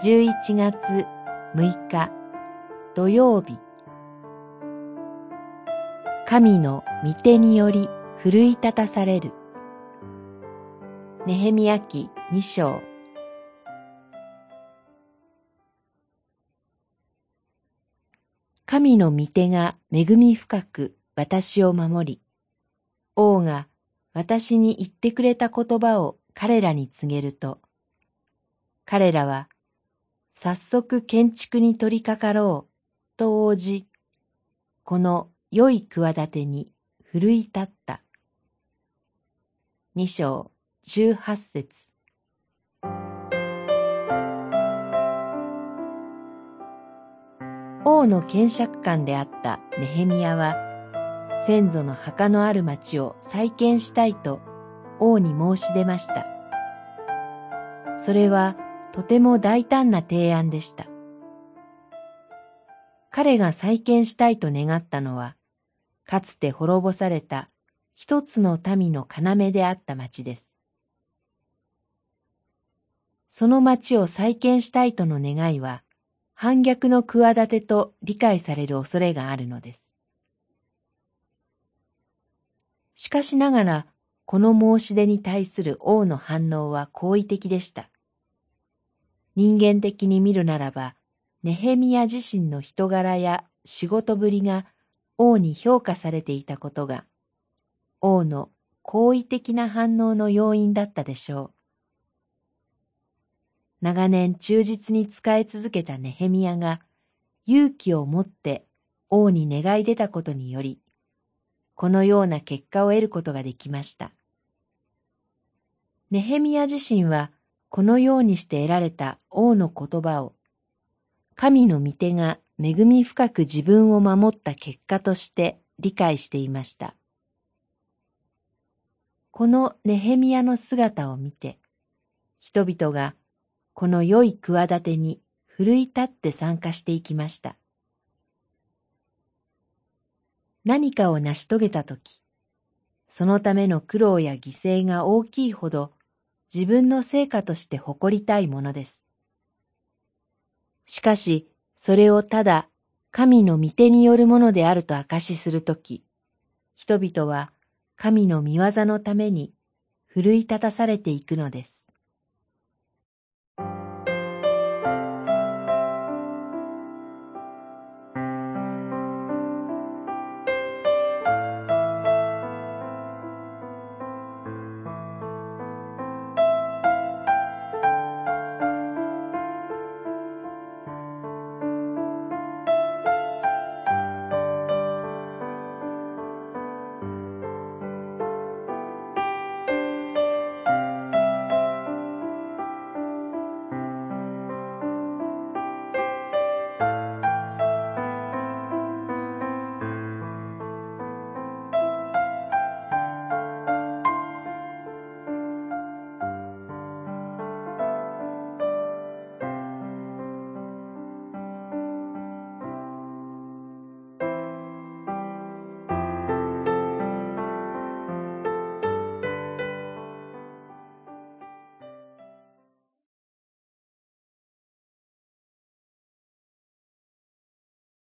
11月6日土曜日神の御手により奮い立たされる。ネヘミヤ記二章神の御手が恵み深く私を守り、王が私に言ってくれた言葉を彼らに告げると、彼らは早速建築に取り掛かろうと応じ、この良い企てに奮い立った。二章十八節王の検釈官であったネヘミヤは、先祖の墓のある町を再建したいと王に申し出ました。それはとても大胆な提案でした。彼が再建したいと願ったのは、かつて滅ぼされた一つの民の要であった町です。その町を再建したいとの願いは、反逆の企てと理解される恐れがあるのです。しかしながら、この申し出に対する王の反応は好意的でした。人間的に見るならば、ネヘミヤ自身の人柄や仕事ぶりが王に評価されていたことが、王の好意的な反応の要因だったでしょう。長年忠実に仕え続けたネヘミヤが勇気を持って王に願い出たことにより、このような結果を得ることができました。ネヘミヤ自身はこのようにして得られた王の言葉を、神の御手が恵み深く自分を守った結果として理解していました。このネヘミヤの姿を見て、人々がこの良い企てに奮い立って参加していきました。何かを成し遂げたとき、そのための苦労や犠牲が大きいほど自分の成果として誇りたいものです。しかし、それをただ神の御手によるものであると証しするとき、人々は神の御業のために奮い立たされていくのです。